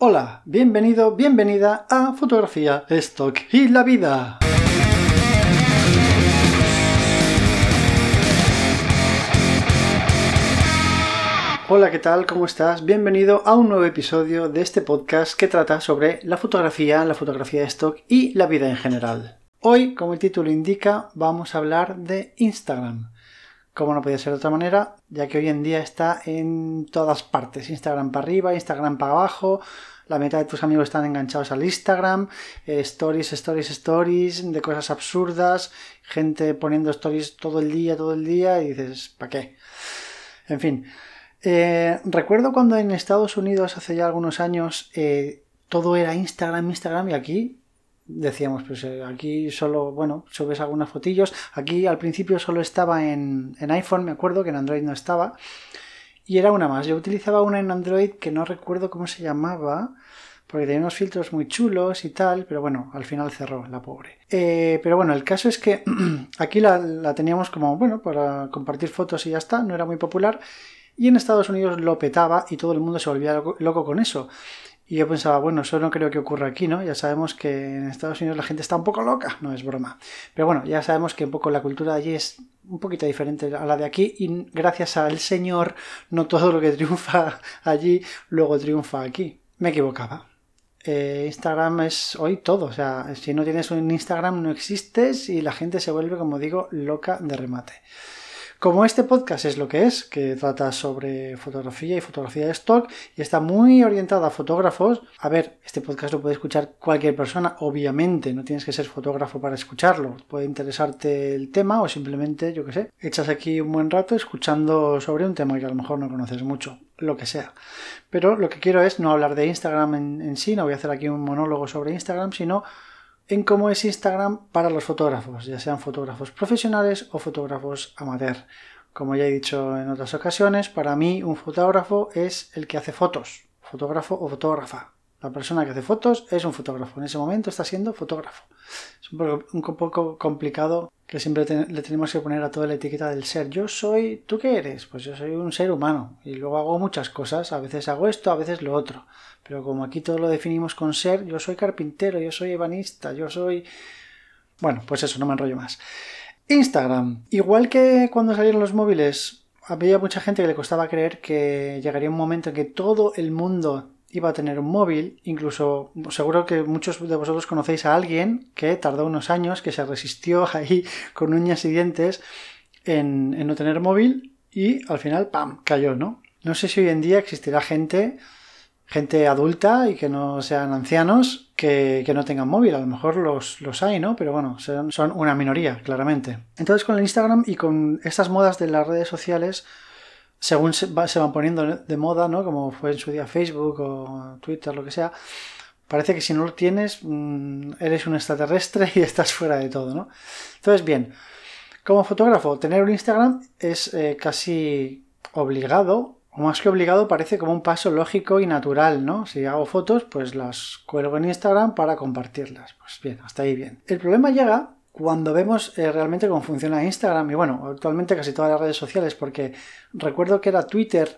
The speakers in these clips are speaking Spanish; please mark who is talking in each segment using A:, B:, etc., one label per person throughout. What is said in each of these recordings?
A: Hola, bienvenido, bienvenida a Fotografía, Stock y la Vida. Hola, ¿qué tal? ¿Cómo estás? Bienvenido a un nuevo episodio de este podcast que trata sobre la fotografía, la fotografía de stock y la vida en general. Hoy, como el título indica, vamos a hablar de Instagram. Como no podía ser de otra manera, ya que hoy en día está en todas partes. Instagram para arriba, Instagram para abajo, la mitad de tus amigos están enganchados al Instagram, eh, stories, stories, stories, de cosas absurdas, gente poniendo stories todo el día, todo el día, y dices, ¿para qué? En fin, eh, recuerdo cuando en Estados Unidos hace ya algunos años eh, todo era Instagram, Instagram y aquí decíamos, pues eh, aquí solo, bueno, subes algunas fotillos. Aquí al principio solo estaba en, en, iPhone, me acuerdo que en Android no estaba. Y era una más. Yo utilizaba una en Android que no recuerdo cómo se llamaba, porque tenía unos filtros muy chulos y tal, pero bueno, al final cerró, la pobre. pero bueno, el caso es que aquí la, la teníamos como, bueno, para compartir fotos y ya está, no era muy popular. Y en Estados Unidos lo petaba y todo el mundo se volvía loco con eso. Y yo pensaba, bueno, eso no creo que ocurra aquí, ¿no? Ya sabemos que en Estados Unidos la gente está un poco loca, no es broma. Pero bueno, ya sabemos que un poco la cultura de allí es un poquito diferente a la de aquí y gracias al Señor no todo lo que triunfa allí luego triunfa aquí. Me equivocaba. Eh, Instagram es hoy todo, o sea, si no tienes un Instagram no existes y la gente se vuelve, como digo, loca de remate. Como este podcast es lo que es, que trata sobre fotografía y fotografía de stock y está muy orientado a fotógrafos, a ver, este podcast lo puede escuchar cualquier persona, obviamente, no tienes que ser fotógrafo para escucharlo, puede interesarte el tema o simplemente, yo qué sé, echas aquí un buen rato escuchando sobre un tema que a lo mejor no conoces mucho, lo que sea. Pero lo que quiero es no hablar de Instagram en, en sí, no voy a hacer aquí un monólogo sobre Instagram, sino en cómo es Instagram para los fotógrafos, ya sean fotógrafos profesionales o fotógrafos amateur. Como ya he dicho en otras ocasiones, para mí un fotógrafo es el que hace fotos, fotógrafo o fotógrafa. La persona que hace fotos es un fotógrafo. En ese momento está siendo fotógrafo. Es un poco, complicado que siempre le tenemos que poner a toda la etiqueta del ser. Yo soy, ¿tú qué eres? Pues yo soy un ser humano y luego hago muchas cosas. A veces hago esto, a veces lo otro. Pero como aquí todo lo definimos con ser, yo soy carpintero, yo soy ebanista, yo soy... Bueno, pues eso, no me enrollo más. Instagram. Igual que cuando salieron los móviles, había mucha gente que le costaba creer que llegaría un momento en que todo el mundo iba a tener un móvil, incluso seguro que muchos de vosotros conocéis a alguien que tardó unos años, que se resistió ahí con uñas y dientes en, en no tener móvil y al final, ¡pam!, cayó, ¿no? No sé si hoy en día existirá gente, gente adulta y que no sean ancianos, que, que no tengan móvil. A lo mejor los, los hay, ¿no? Pero bueno, son, son una minoría, claramente. Entonces con el Instagram y con estas modas de las redes sociales, según se, van poniendo de moda, ¿no? Como fue en su día Facebook o Twitter, lo que sea, parece que si no lo tienes, mm, eres un extraterrestre y estás fuera de todo, ¿no? Entonces, bien, como fotógrafo, tener un Instagram es eh, casi obligado, más que obligado, parece como un paso lógico y natural, ¿no? Si hago fotos, pues las cuelgo en Instagram para compartirlas. Pues bien, hasta ahí bien. El problema llega cuando vemos eh, realmente cómo funciona Instagram y bueno, actualmente casi todas las redes sociales, porque recuerdo que era Twitter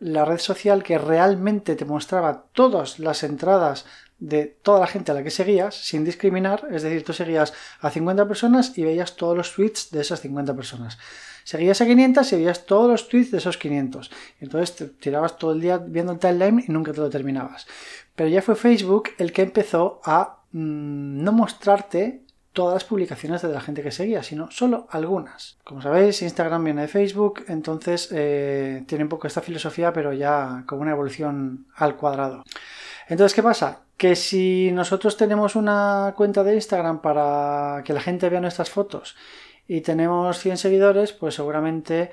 A: la red social que realmente te mostraba todas las entradas de toda la gente a la que seguías sin discriminar, es decir, tú seguías a 50 personas y veías todos los tweets de esas 50 personas. Seguías a 500 y veías todos los tweets de esos 500. Entonces te tirabas todo el día viendo el timeline y nunca te lo terminabas. Pero ya fue Facebook el que empezó a mm, no mostrarte todas las publicaciones de la gente que seguía, sino solo algunas. Como sabéis, Instagram viene de Facebook, entonces eh, tiene un poco esta filosofía, pero ya con una evolución al cuadrado. Entonces, ¿qué pasa? Que si nosotros tenemos una cuenta de Instagram para que la gente vea nuestras fotos y tenemos 100 seguidores, pues seguramente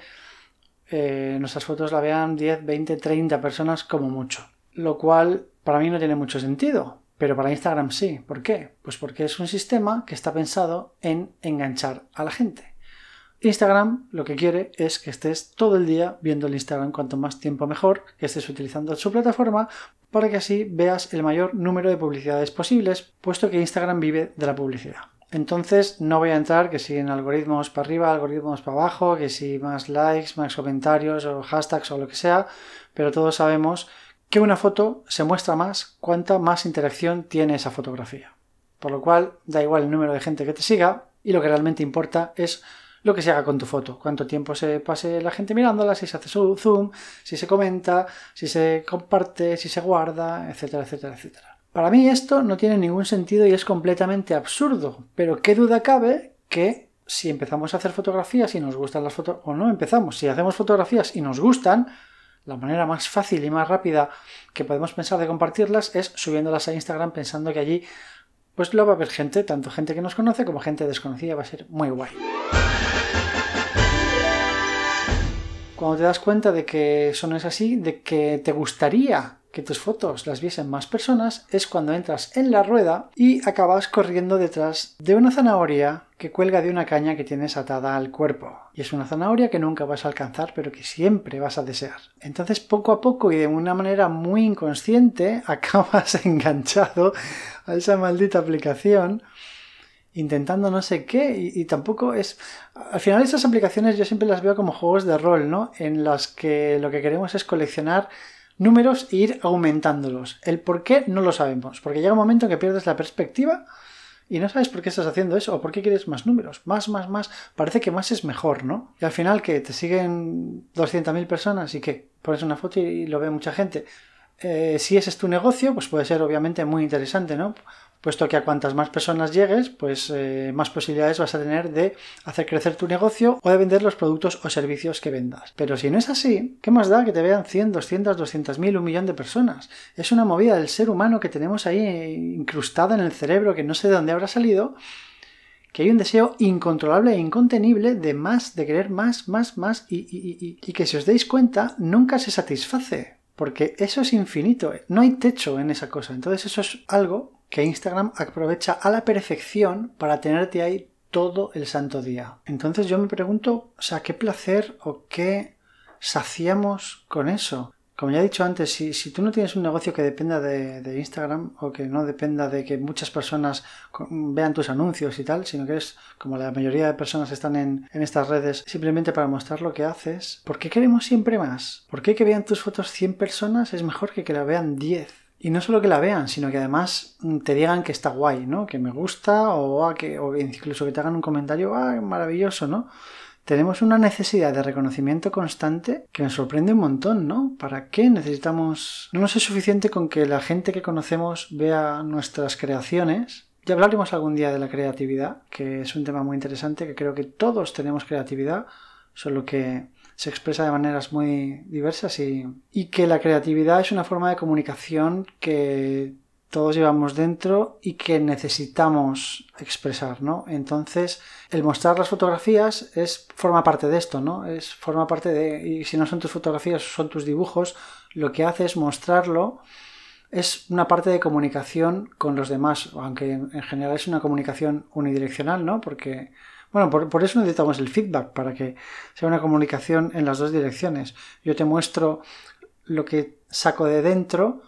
A: eh, nuestras fotos la vean 10, 20, 30 personas como mucho. Lo cual para mí no tiene mucho sentido, pero para Instagram sí. ¿Por qué? Pues porque es un sistema que está pensado en enganchar a la gente. Instagram lo que quiere es que estés todo el día viendo el Instagram cuanto más tiempo mejor, que estés utilizando su plataforma para que así veas el mayor número de publicidades posibles, puesto que Instagram vive de la publicidad. Entonces no voy a entrar que si en algoritmos para arriba, algoritmos para abajo, que si más likes, más comentarios o hashtags o lo que sea, pero todos sabemos que una foto se muestra más cuanta más interacción tiene esa fotografía. Por lo cual, da igual el número de gente que te siga y lo que realmente importa es lo que se haga con tu foto, cuánto tiempo se pase la gente mirándola, si se hace su zoom, si se comenta, si se comparte, si se guarda, etcétera, etcétera, etcétera. Para mí esto no tiene ningún sentido y es completamente absurdo, pero qué duda cabe que si empezamos a hacer fotografías y nos gustan las fotos, o no empezamos, si hacemos fotografías y nos gustan, la manera más fácil y más rápida que podemos pensar de compartirlas es subiéndolas a Instagram pensando que allí pues lo va a haber gente, tanto gente que nos conoce como gente desconocida, va a ser muy guay. Cuando te das cuenta de que eso no es así, de que te gustaría que tus fotos las viesen más personas, es cuando entras en la rueda y acabas corriendo detrás de una zanahoria que cuelga de una caña que tienes atada al cuerpo. Y es una zanahoria que nunca vas a alcanzar, pero que siempre vas a desear. Entonces, poco a poco y de una manera muy inconsciente, acabas enganchado a esa maldita aplicación intentando no sé qué y, tampoco es... Al final esas aplicaciones yo siempre las veo como juegos de rol, ¿no? En las que lo que queremos es coleccionar números e ir aumentándolos. El por qué no lo sabemos, porque llega un momento en que pierdes la perspectiva y no sabes por qué estás haciendo eso o por qué quieres más números. Más, más, más. Parece que más es mejor, ¿no? Y al final que te siguen 200.000 personas y que pones una foto y lo ve mucha gente. Eh, si ese es tu negocio, pues puede ser obviamente muy interesante, ¿no? Puesto que a cuantas más personas llegues, pues eh, más posibilidades vas a tener de hacer crecer tu negocio o de vender los productos o servicios que vendas. Pero si no es así, ¿qué más da que te vean 100, 200, 200 mil, un millón de personas? Es una movida del ser humano que tenemos ahí incrustada en el cerebro que no sé de dónde habrá salido que hay un deseo incontrolable e incontenible de más, de querer más, más, más, y, y, que si os dais cuenta, nunca se satisface, porque eso es infinito, no hay techo en esa cosa. Entonces eso es algo que Instagram aprovecha a la perfección para tenerte ahí todo el santo día. Entonces yo me pregunto, o sea, qué placer o qué saciamos con eso. Como ya he dicho antes, si, tú no tienes un negocio que dependa de, Instagram o que no dependa de que muchas personas vean tus anuncios y tal, sino que eres como la mayoría de personas están en, en estas redes simplemente para mostrar lo que haces, ¿por qué queremos siempre más? ¿Por qué que vean tus fotos 100 personas es mejor que que la vean 10? Y no solo que la vean, sino que además mm, te digan que está guay, ¿no? Que me gusta o, que, o incluso que te hagan un comentario, ¡ah, maravilloso, ¿no? Tenemos una necesidad de reconocimiento constante que me sorprende un montón, ¿no? ¿Para qué necesitamos? No nos es suficiente con que la gente que conocemos vea nuestras creaciones. Ya hablaremos algún día de la creatividad, que es un tema muy interesante, que creo que todos tenemos creatividad, solo que se expresa de maneras muy diversas y, y que la creatividad es una forma de comunicación que todos llevamos dentro y que necesitamos expresar, ¿no? Entonces, el mostrar las fotografías es forma parte de esto, ¿no? Es forma parte de y si no son tus fotografías, son tus dibujos, lo que hace es mostrarlo es una parte de comunicación con los demás, aunque en general es una comunicación unidireccional, ¿no? Porque bueno, por, eso necesitamos el feedback, para que sea una comunicación en las dos direcciones. Yo te muestro lo que saco de dentro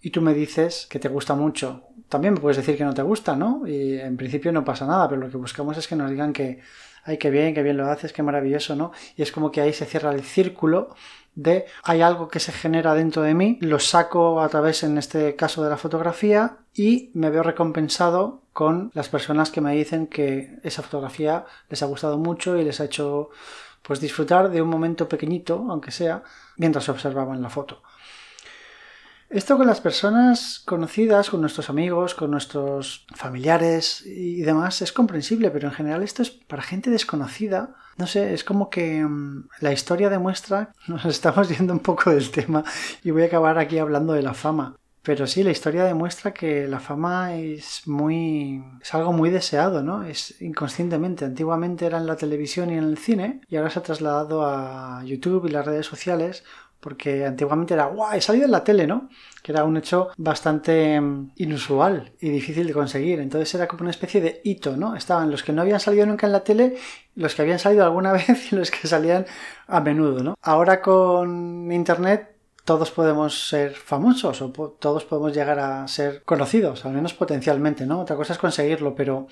A: y tú me dices que te gusta mucho. También me puedes decir que no te gusta, ¿no? Y en principio no pasa nada, pero lo que buscamos es que nos digan que, ay, qué bien, qué bien lo haces, qué maravilloso, ¿no? Y es como que ahí se cierra el círculo de hay algo que se genera dentro de mí, lo saco a través, en este caso, de la fotografía y me veo recompensado con las personas que me dicen que esa fotografía les ha gustado mucho y les ha hecho pues disfrutar de un momento pequeñito, aunque sea, mientras observaban la foto. Esto con las personas conocidas, con nuestros amigos, con nuestros familiares y demás es comprensible, pero en general esto es para gente desconocida. No sé, es como que mm, la historia demuestra, nos estamos yendo un poco del tema y voy a acabar aquí hablando de la fama. Pero sí, la historia demuestra que la fama es muy. es algo muy deseado, ¿no? Es inconscientemente. Antiguamente era en la televisión y en el cine, y ahora se ha trasladado a YouTube y las redes sociales porque antiguamente era, ¡guau! He salido en la tele, ¿no? Que era un hecho bastante mm, inusual y difícil de conseguir. Entonces era como una especie de hito, ¿no? Estaban los que no habían salido nunca en la tele, los que habían salido alguna vez y los que salían a menudo, ¿no? Ahora con Internet todos podemos ser famosos o todos podemos llegar a ser conocidos, al menos potencialmente, ¿no? Otra cosa es conseguirlo, pero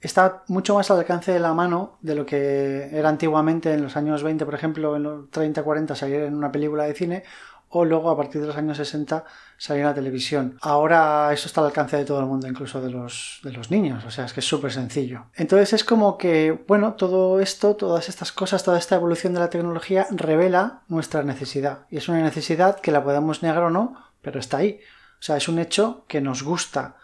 A: está mucho más al alcance de la mano de lo que era antiguamente en los años 20, por ejemplo, en los 30, 40 salir en una película de cine, o luego a partir de los años 60 salió en la televisión. Ahora eso está al alcance de todo el mundo, incluso de los, de los niños, o sea, es que es súper sencillo. Entonces es como que, bueno, todo esto, todas estas cosas, toda esta evolución de la tecnología revela nuestra necesidad. Y es una necesidad que la podemos negar o no, pero está ahí. O sea, es un hecho que nos gusta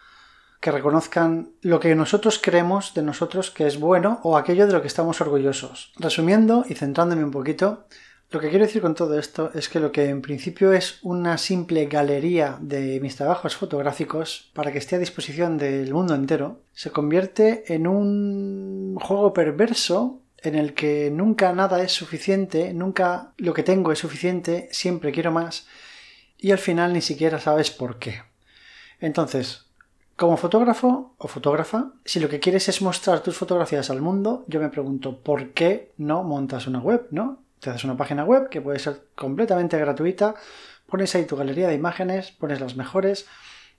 A: que reconozcan lo que nosotros creemos de nosotros que es bueno o aquello de lo que estamos orgullosos. Resumiendo y centrándome un poquito, lo que quiero decir con todo esto es que lo que en principio es una simple galería de mis trabajos fotográficos para que esté a disposición del mundo entero, se convierte en un juego perverso en el que nunca nada es suficiente, nunca lo que tengo es suficiente, siempre quiero más y al final ni siquiera sabes por qué. Entonces, como fotógrafo o fotógrafa, si lo que quieres es mostrar tus fotografías al mundo, yo me pregunto, ¿por qué no montas una web, no? Te haces una página web que puede ser completamente gratuita, pones ahí tu galería de imágenes, pones las mejores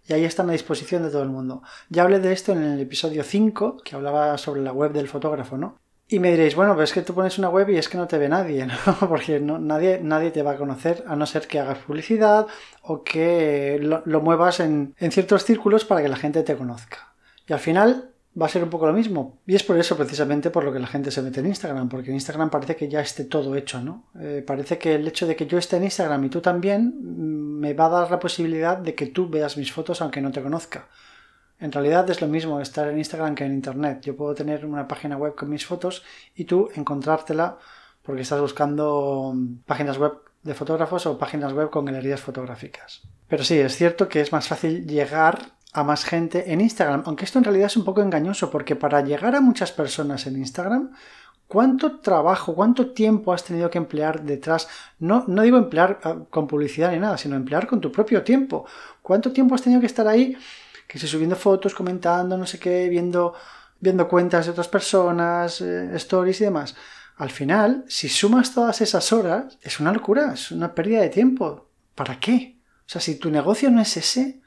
A: y ahí están a disposición de todo el mundo. Ya hablé de esto en el episodio 5, que hablaba sobre la web del fotógrafo, ¿no? Y me diréis, bueno, pero es que tú pones una web y es que no te ve nadie, ¿no? Porque no, nadie, nadie te va a conocer a no ser que hagas publicidad o que lo, muevas en, en, ciertos círculos para que la gente te conozca. Y al final va a ser un poco lo mismo. Y es por eso precisamente por lo que la gente se mete en Instagram, porque en Instagram parece que ya esté todo hecho, ¿no? Eh, parece que el hecho de que yo esté en Instagram y tú también mm, me va a dar la posibilidad de que tú veas mis fotos aunque no te conozca. En realidad es lo mismo estar en Instagram que en Internet. Yo puedo tener una página web con mis fotos y tú encontrártela porque estás buscando páginas web de fotógrafos o páginas web con galerías fotográficas. Pero sí, es cierto que es más fácil llegar a más gente en Instagram, aunque esto en realidad es un poco engañoso porque para llegar a muchas personas en Instagram, ¿cuánto trabajo, cuánto tiempo has tenido que emplear detrás? No, no digo emplear ah, con publicidad ni nada, sino emplear con tu propio tiempo. ¿Cuánto tiempo has tenido que estar ahí que si subiendo fotos, comentando, no sé qué, viendo, viendo cuentas de otras personas, eh, stories y demás. Al final, si sumas todas esas horas, es una locura, es una pérdida de tiempo. ¿Para qué? O sea, si tu negocio no es ese,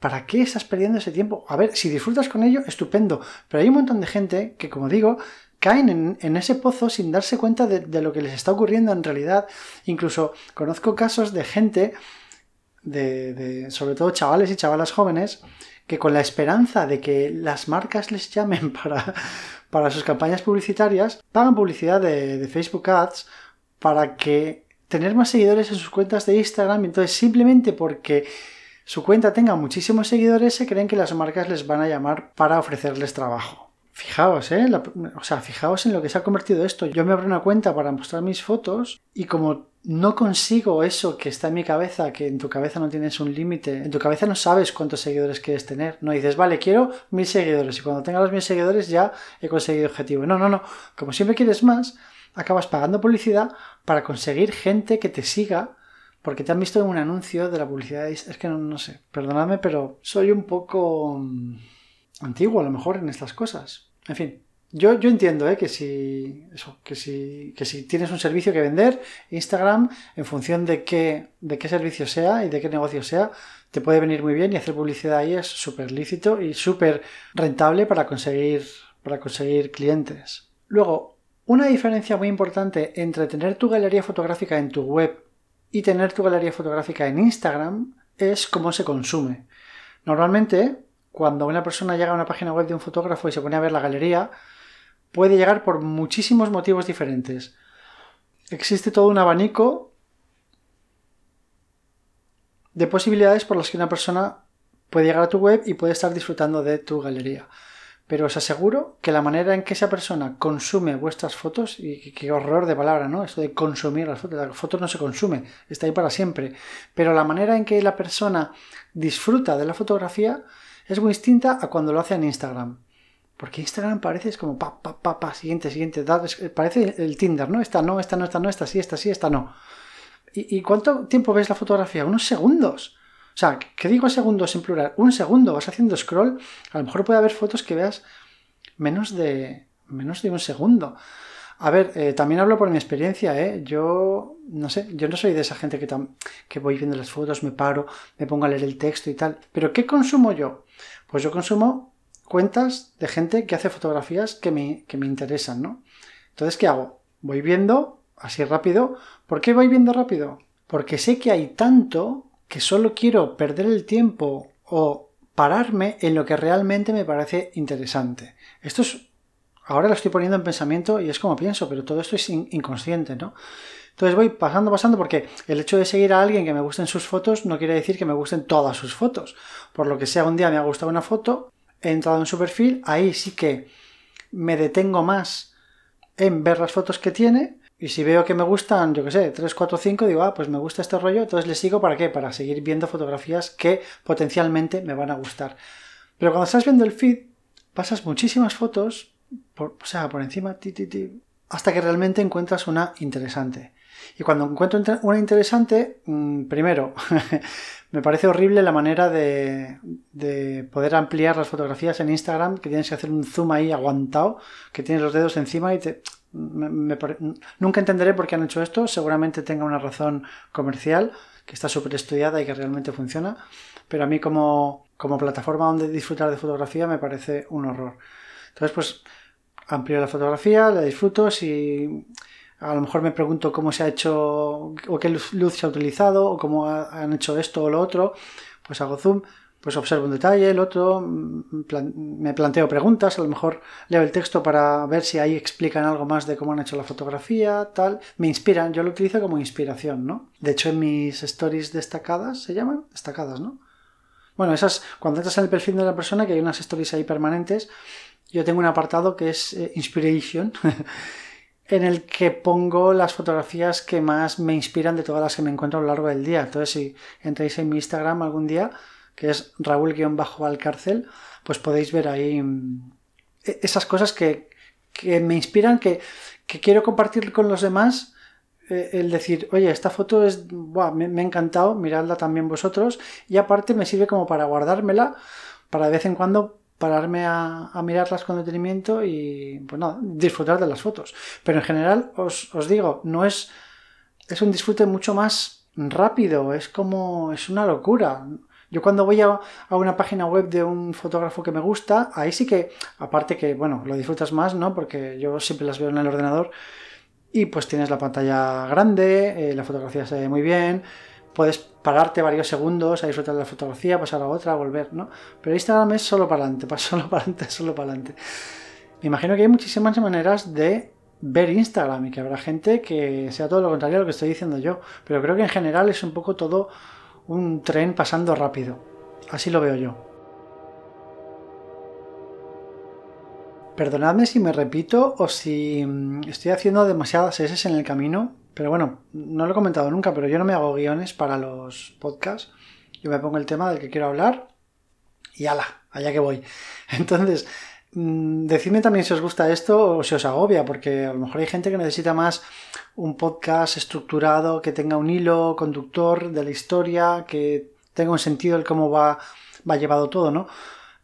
A: ¿para qué estás perdiendo ese tiempo? A ver, si disfrutas con ello, estupendo. Pero hay un montón de gente que, como digo, caen en, ese pozo sin darse cuenta de, de, lo que les está ocurriendo en realidad. Incluso conozco casos de gente de, sobre todo chavales y chavalas jóvenes que con la esperanza de que las marcas les llamen para, para sus campañas publicitarias, pagan publicidad de, de, Facebook Ads para que tener más seguidores en sus cuentas de Instagram. Entonces, simplemente porque su cuenta tenga muchísimos seguidores, se creen que las marcas les van a llamar para ofrecerles trabajo. Fijaos, ¿eh? o sea, fijaos en lo que se ha convertido esto. Yo me abro una cuenta para mostrar mis fotos y como no consigo eso que está en mi cabeza, que en tu cabeza no tienes un límite, en tu cabeza no sabes cuántos seguidores quieres tener. No dices, vale, quiero mil seguidores y cuando tenga los mil seguidores ya he conseguido objetivo. No, no, no. Como siempre quieres más, acabas pagando publicidad para conseguir gente que te siga porque te han visto en un anuncio de la publicidad. Es que no, no sé, perdonadme, pero soy un poco mm, antiguo a lo mejor en estas cosas. En fin, yo, yo entiendo ¿eh? que, si, que, si, que si tienes un servicio que vender, Instagram, en función de qué, de qué servicio sea y de qué negocio sea, te puede venir muy bien y hacer publicidad ahí es súper lícito y súper rentable para conseguir, para conseguir clientes. Luego, una diferencia muy importante entre tener tu galería fotográfica en tu web y tener tu galería fotográfica en Instagram es cómo se consume. Normalmente, cuando una persona llega a una página web de un fotógrafo y se pone a ver la galería, puede llegar por muchísimos motivos diferentes. Existe todo un abanico de posibilidades por las que una persona puede llegar a tu web y puede estar disfrutando de tu galería. Pero os aseguro que la manera en que esa persona consume vuestras fotos, y qué horror de palabra, ¿no? Esto de consumir las fotos, las fotos no se consume, está ahí para siempre. Pero la manera en que la persona disfruta de la fotografía es muy distinta a cuando lo hace en Instagram. Porque Instagram parece como pa, pa, pa, pa, siguiente, siguiente, parece el Tinder, ¿no? Esta no, esta no, esta no, esta sí, esta sí, esta no. ¿Y, cuánto tiempo ves la fotografía? Unos segundos. O sea, ¿qué digo segundos en plural? Un segundo, vas haciendo scroll, a lo mejor puede haber fotos que veas menos de, menos de un segundo. A ver, eh, también hablo por mi experiencia, ¿eh? Yo, no sé, yo no soy de esa gente que, que voy viendo las fotos, me paro, me pongo a leer el texto y tal. Pero ¿qué consumo yo? Pues yo consumo cuentas de gente que hace fotografías que me, que me interesan, ¿no? Entonces, ¿qué hago? Voy viendo así rápido. ¿Por qué voy viendo rápido? porque sé que hay tanto que solo quiero perder el tiempo o pararme en lo que realmente me parece interesante. Esto es ahora lo estoy poniendo en pensamiento y es como pienso, pero todo esto es inconsciente, ¿no? Entonces voy pasando, pasando, porque el hecho de seguir a alguien que me gusten sus fotos no quiere decir que me gusten todas sus fotos. Por lo que sea, un día me ha gustado una foto, he entrado en su perfil, ahí sí que me detengo más en ver las fotos que tiene. Y si veo que me gustan, yo qué sé, 3, 4, 5, digo, ah, pues me gusta este rollo, entonces le sigo para qué? Para seguir viendo fotografías que potencialmente me van a gustar. Pero cuando estás viendo el feed, pasas muchísimas fotos o sea, por encima, ti, hasta que realmente encuentras una interesante. Y cuando encuentro una interesante, mm, primero, me parece horrible la manera de, poder ampliar las fotografías en Instagram, que tienes que hacer un zoom ahí aguantado, que tienes los dedos encima y te... nunca entenderé por qué han hecho esto, seguramente tenga una razón comercial, que está súper estudiada y que realmente funciona, pero a mí como, como plataforma donde disfrutar de fotografía me parece un horror. Entonces, pues amplio la fotografía, la disfruto, si a lo mejor me pregunto cómo se ha hecho o qué luz, se ha utilizado o cómo han hecho esto o lo otro, pues hago zoom, pues observo un detalle, el otro, mm, me planteo preguntas, a lo mejor leo el texto para ver si ahí explican algo más de cómo han hecho la fotografía, tal, me inspiran, yo lo utilizo como inspiración, ¿no? De hecho en mis stories destacadas, ¿se llaman? Destacadas, ¿no? Bueno, esas, cuando entras en el perfil de la persona, que hay unas stories ahí permanentes, yo tengo un apartado que es eh, Inspiration, en el que pongo las fotografías que más me inspiran de todas las que me encuentro a lo largo del día. Entonces, si entráis en mi Instagram algún día, que es Raúl-Alcárcel, pues podéis ver ahí mm, e-, esas cosas que, me inspiran, que, quiero compartir con los demás. Eh, el decir, oye, esta foto es, me, me ha encantado, miradla también vosotros, y aparte me sirve como para guardármela, para de vez en cuando pararme a, mirarlas con detenimiento y pues disfrutar de las fotos. Pero en general os, digo, no es, es un disfrute mucho más rápido, es como, es una locura. Yo cuando voy a, una página web de un fotógrafo que me gusta, ahí sí que, aparte que, bueno, lo disfrutas más, ¿no? Porque yo siempre las veo en el ordenador y pues tienes la pantalla grande, eh, la fotografía se ve muy bien, puedes pararte varios segundos a disfrutar de la fotografía, pasar a otra, volver, ¿no? Pero Instagram es solo para adelante, solo para adelante, solo para adelante. Me imagino que hay muchísimas maneras de ver Instagram y que habrá gente que sea todo lo contrario a lo que estoy diciendo yo. Pero creo que en general es un poco todo un tren pasando rápido. Así lo veo yo. Perdonadme si me repito o si mm, estoy haciendo demasiadas S en el camino, pero bueno, no lo he comentado nunca, pero yo no me hago guiones para los podcasts. Yo me pongo el tema del que quiero hablar y ala, allá que voy. Entonces, decidme también si os gusta esto o si os agobia, porque a lo mejor hay gente que necesita más un podcast estructurado, que tenga un hilo conductor de la historia, que tenga un sentido el cómo va, va llevado todo, ¿no?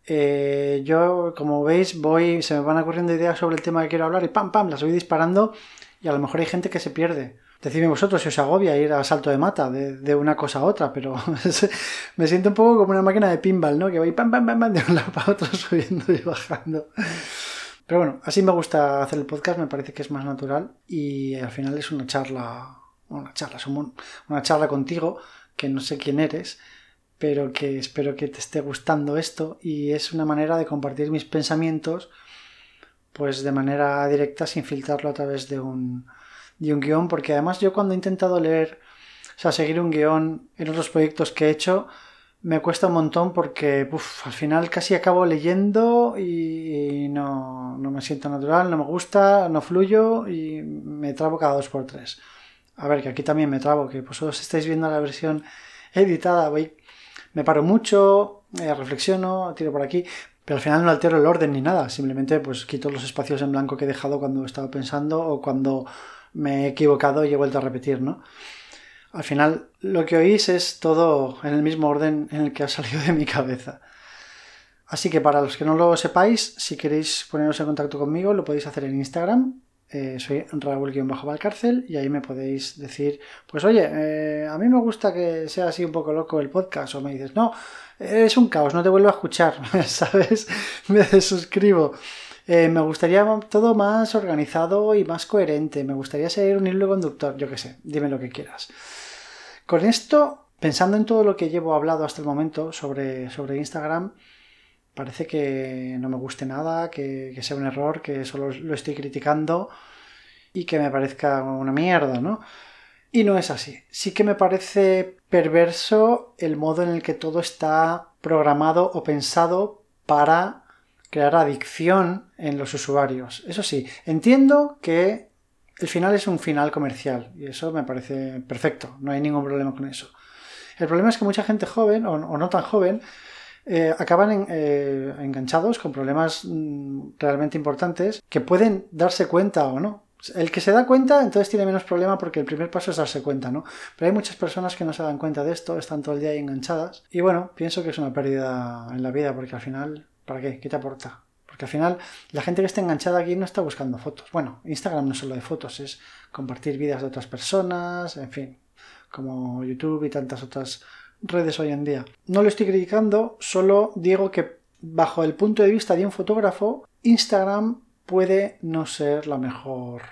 A: Eh, yo, como veis, voy, se me van ocurriendo ideas sobre el tema que quiero hablar y pam, pam, las voy disparando y a lo mejor hay gente que se pierde. Decidme vosotros si os agobia ir a salto de mata de, una cosa a otra, pero me siento un poco como una máquina de pinball, ¿no? Que voy pam, pam, pam, pam, de un lado para otro subiendo y bajando. Pero bueno, así me gusta hacer el podcast, me parece que es más natural y al final es una charla, una charla, una charla contigo, que no sé quién eres, pero que espero que te esté gustando esto y es una manera de compartir mis pensamientos pues de manera directa sin filtrarlo a través de un, de un guion, porque además yo cuando he intentado leer, o sea, seguir un guion en otros proyectos que he hecho, me cuesta un montón porque al final casi acabo leyendo y no, no, me siento natural, no me gusta, no fluyo y me trabo cada dos por tres. A ver, que aquí también me trabo, que vosotros estáis viendo la versión editada, voy, me paro mucho, eh, reflexiono, tiro por aquí, pero al final no altero el orden ni nada, simplemente pues quito los espacios en blanco que he dejado cuando he estado pensando o cuando me he equivocado y he vuelto a repetir, ¿no? Al final lo que oís es todo en el mismo orden en el que ha salido de mi cabeza. Así que para los que no lo sepáis, si queréis poneros en contacto conmigo, lo podéis hacer en Instagram. Eh, soy Raúl-Valcárcel y ahí me podéis decir, pues oye, eh, a mí me gusta que sea así un poco loco el podcast. O me dices, no, es un caos, no te vuelvo a escuchar, ¿sabes? Me desuscribo. Eh, me gustaría todo más organizado y más coherente. Me gustaría ser un hilo conductor, yo qué sé, dime lo que quieras. Con esto, pensando en todo lo que llevo hablado hasta el momento sobre, sobre Instagram, parece que no me guste nada, que, sea un error, que solo lo estoy criticando y que me parezca una mierda, ¿no? Y no es así. Sí que me parece perverso el modo en el que todo está programado o pensado para crear adicción en los usuarios. Eso sí, entiendo que el final es un final comercial y eso me parece perfecto, no hay ningún problema con eso. El problema es que mucha gente joven o, no tan joven eh, acaban eh, enganchados con problemas mm, realmente importantes que pueden darse cuenta o no. El que se da cuenta entonces tiene menos problema porque el primer paso es darse cuenta, ¿no? Pero hay muchas personas que no se dan cuenta de esto, están todo el día ahí enganchadas y bueno, pienso que es una pérdida en la vida porque al final, ¿para qué? ¿Qué te aporta? Porque al final la gente que está enganchada aquí no está buscando fotos. Bueno, Instagram no es solo de fotos, es compartir vidas de otras personas, en fin, como YouTube y tantas otras redes hoy en día. No lo estoy criticando, solo digo que bajo el punto de vista de un fotógrafo, Instagram puede no ser la mejor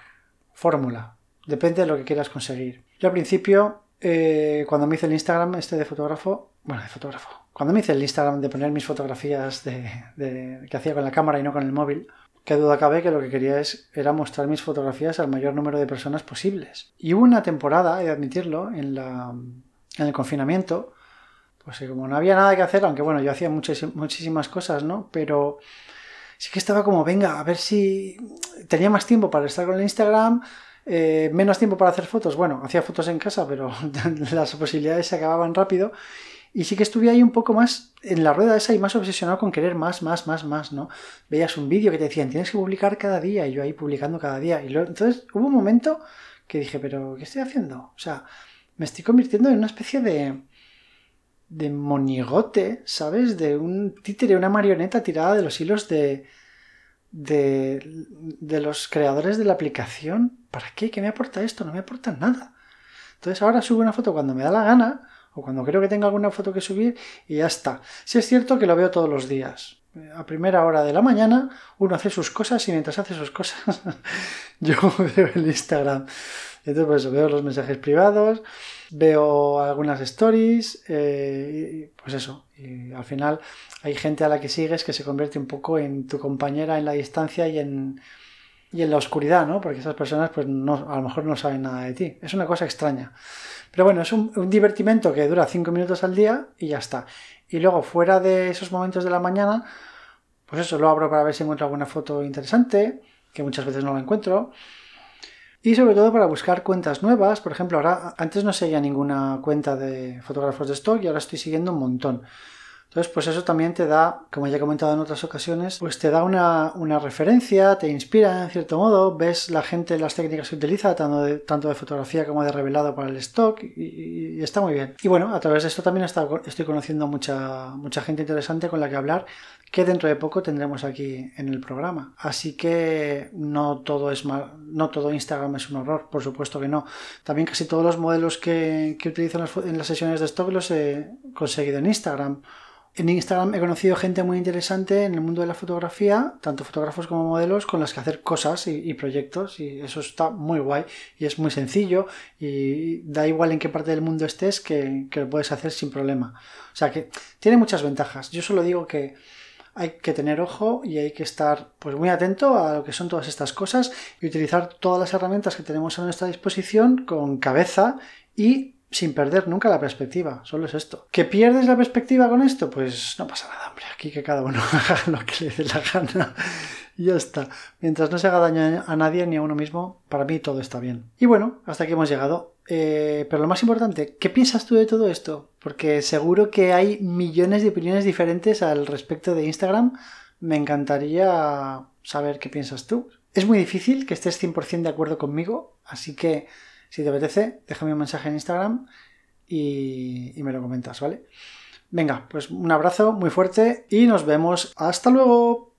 A: fórmula. Depende de lo que quieras conseguir. Yo al principio, eh, cuando me hice el Instagram este de fotógrafo, bueno, de fotógrafo, cuando me hice el Instagram de poner mis fotografías de, que hacía con la cámara y no con el móvil, qué duda cabe que lo que quería es, era mostrar mis fotografías al mayor número de personas posibles. Y hubo una temporada, he de admitirlo, en, la, en el confinamiento, pues como no había nada que hacer, aunque bueno, yo hacía muchísimas cosas, ¿no? Pero sí que estaba como, venga, a ver si tenía más tiempo para estar con el Instagram, eh, menos tiempo para hacer fotos. Bueno, hacía fotos en casa, pero las posibilidades se acababan rápido. Y sí que estuve ahí un poco más en la rueda esa y más obsesionado con querer más, más, más, más, ¿no? Veías un vídeo que te decían, tienes que publicar cada día, y yo ahí publicando cada día. Y luego, entonces hubo un momento que dije, pero ¿qué estoy haciendo? O sea, me estoy convirtiendo en una especie de, de monigote, ¿sabes? De un títere, una marioneta tirada de los hilos de, de, de los creadores de la aplicación. ¿Para qué? ¿Qué me aporta esto? No me aporta nada. Entonces ahora subo una foto cuando me da la gana o cuando creo que tengo alguna foto que subir y ya está. Si es cierto que lo veo todos los días. A primera hora de la mañana uno hace sus cosas y mientras hace sus cosas yo veo el Instagram. Entonces pues veo los mensajes privados, veo algunas stories, eh, y, pues eso. Y al final hay gente a la que sigues que se convierte un poco en tu compañera en la distancia y en, y en la oscuridad, ¿no? Porque esas personas pues no, a lo mejor no saben nada de ti. Es una cosa extraña. Pero bueno, es un, divertimento que dura 5 minutos al día y ya está. Y luego fuera de esos momentos de la mañana, pues eso, lo abro para ver si encuentro alguna foto interesante, que muchas veces no la encuentro. Y sobre todo para buscar cuentas nuevas. Por ejemplo, ahora antes no seguía ninguna cuenta de fotógrafos de stock y ahora estoy siguiendo un montón. Entonces, pues eso también te da, como ya he comentado en otras ocasiones, pues te da una, referencia, te inspira en cierto modo, ves la gente, las técnicas que utiliza, tanto de, tanto de fotografía como de revelado para el stock, y, está muy bien. Y bueno, a través de esto también estoy conociendo mucha, mucha gente interesante con la que hablar, que dentro de poco tendremos aquí en el programa. Así que no todo es mal, no todo Instagram es un horror, por supuesto que no. También casi todos los modelos que, que utilizo en las sesiones de stock los he conseguido en Instagram en Instagram he conocido gente muy interesante en el mundo de la fotografía, tanto fotógrafos como modelos, con las que hacer cosas y, proyectos, y eso está muy guay y es muy sencillo y da igual en qué parte del mundo estés que, lo puedes hacer sin problema. O sea que tiene muchas ventajas. Yo solo digo que hay que tener ojo y hay que estar pues muy atento a lo que son todas estas cosas y utilizar todas las herramientas que tenemos a nuestra disposición con cabeza y sin perder nunca la perspectiva. Solo es esto. ¿Que pierdes la perspectiva con esto? Pues no pasa nada, hombre. Aquí que cada uno haga lo que le dé la gana. y ya está. Mientras no se haga daño a nadie ni a uno mismo, para mí todo está bien. Y bueno, hasta aquí hemos llegado. Eh, pero lo más importante, ¿qué piensas tú de todo esto? Porque seguro que hay millones de opiniones diferentes al respecto de Instagram. Me encantaría saber qué piensas tú. Es muy difícil que estés 100% de acuerdo conmigo, así que si te apetece, déjame un mensaje en Instagram y, y me lo comentas, ¿vale? Venga, pues un abrazo muy fuerte y nos vemos. Hasta luego.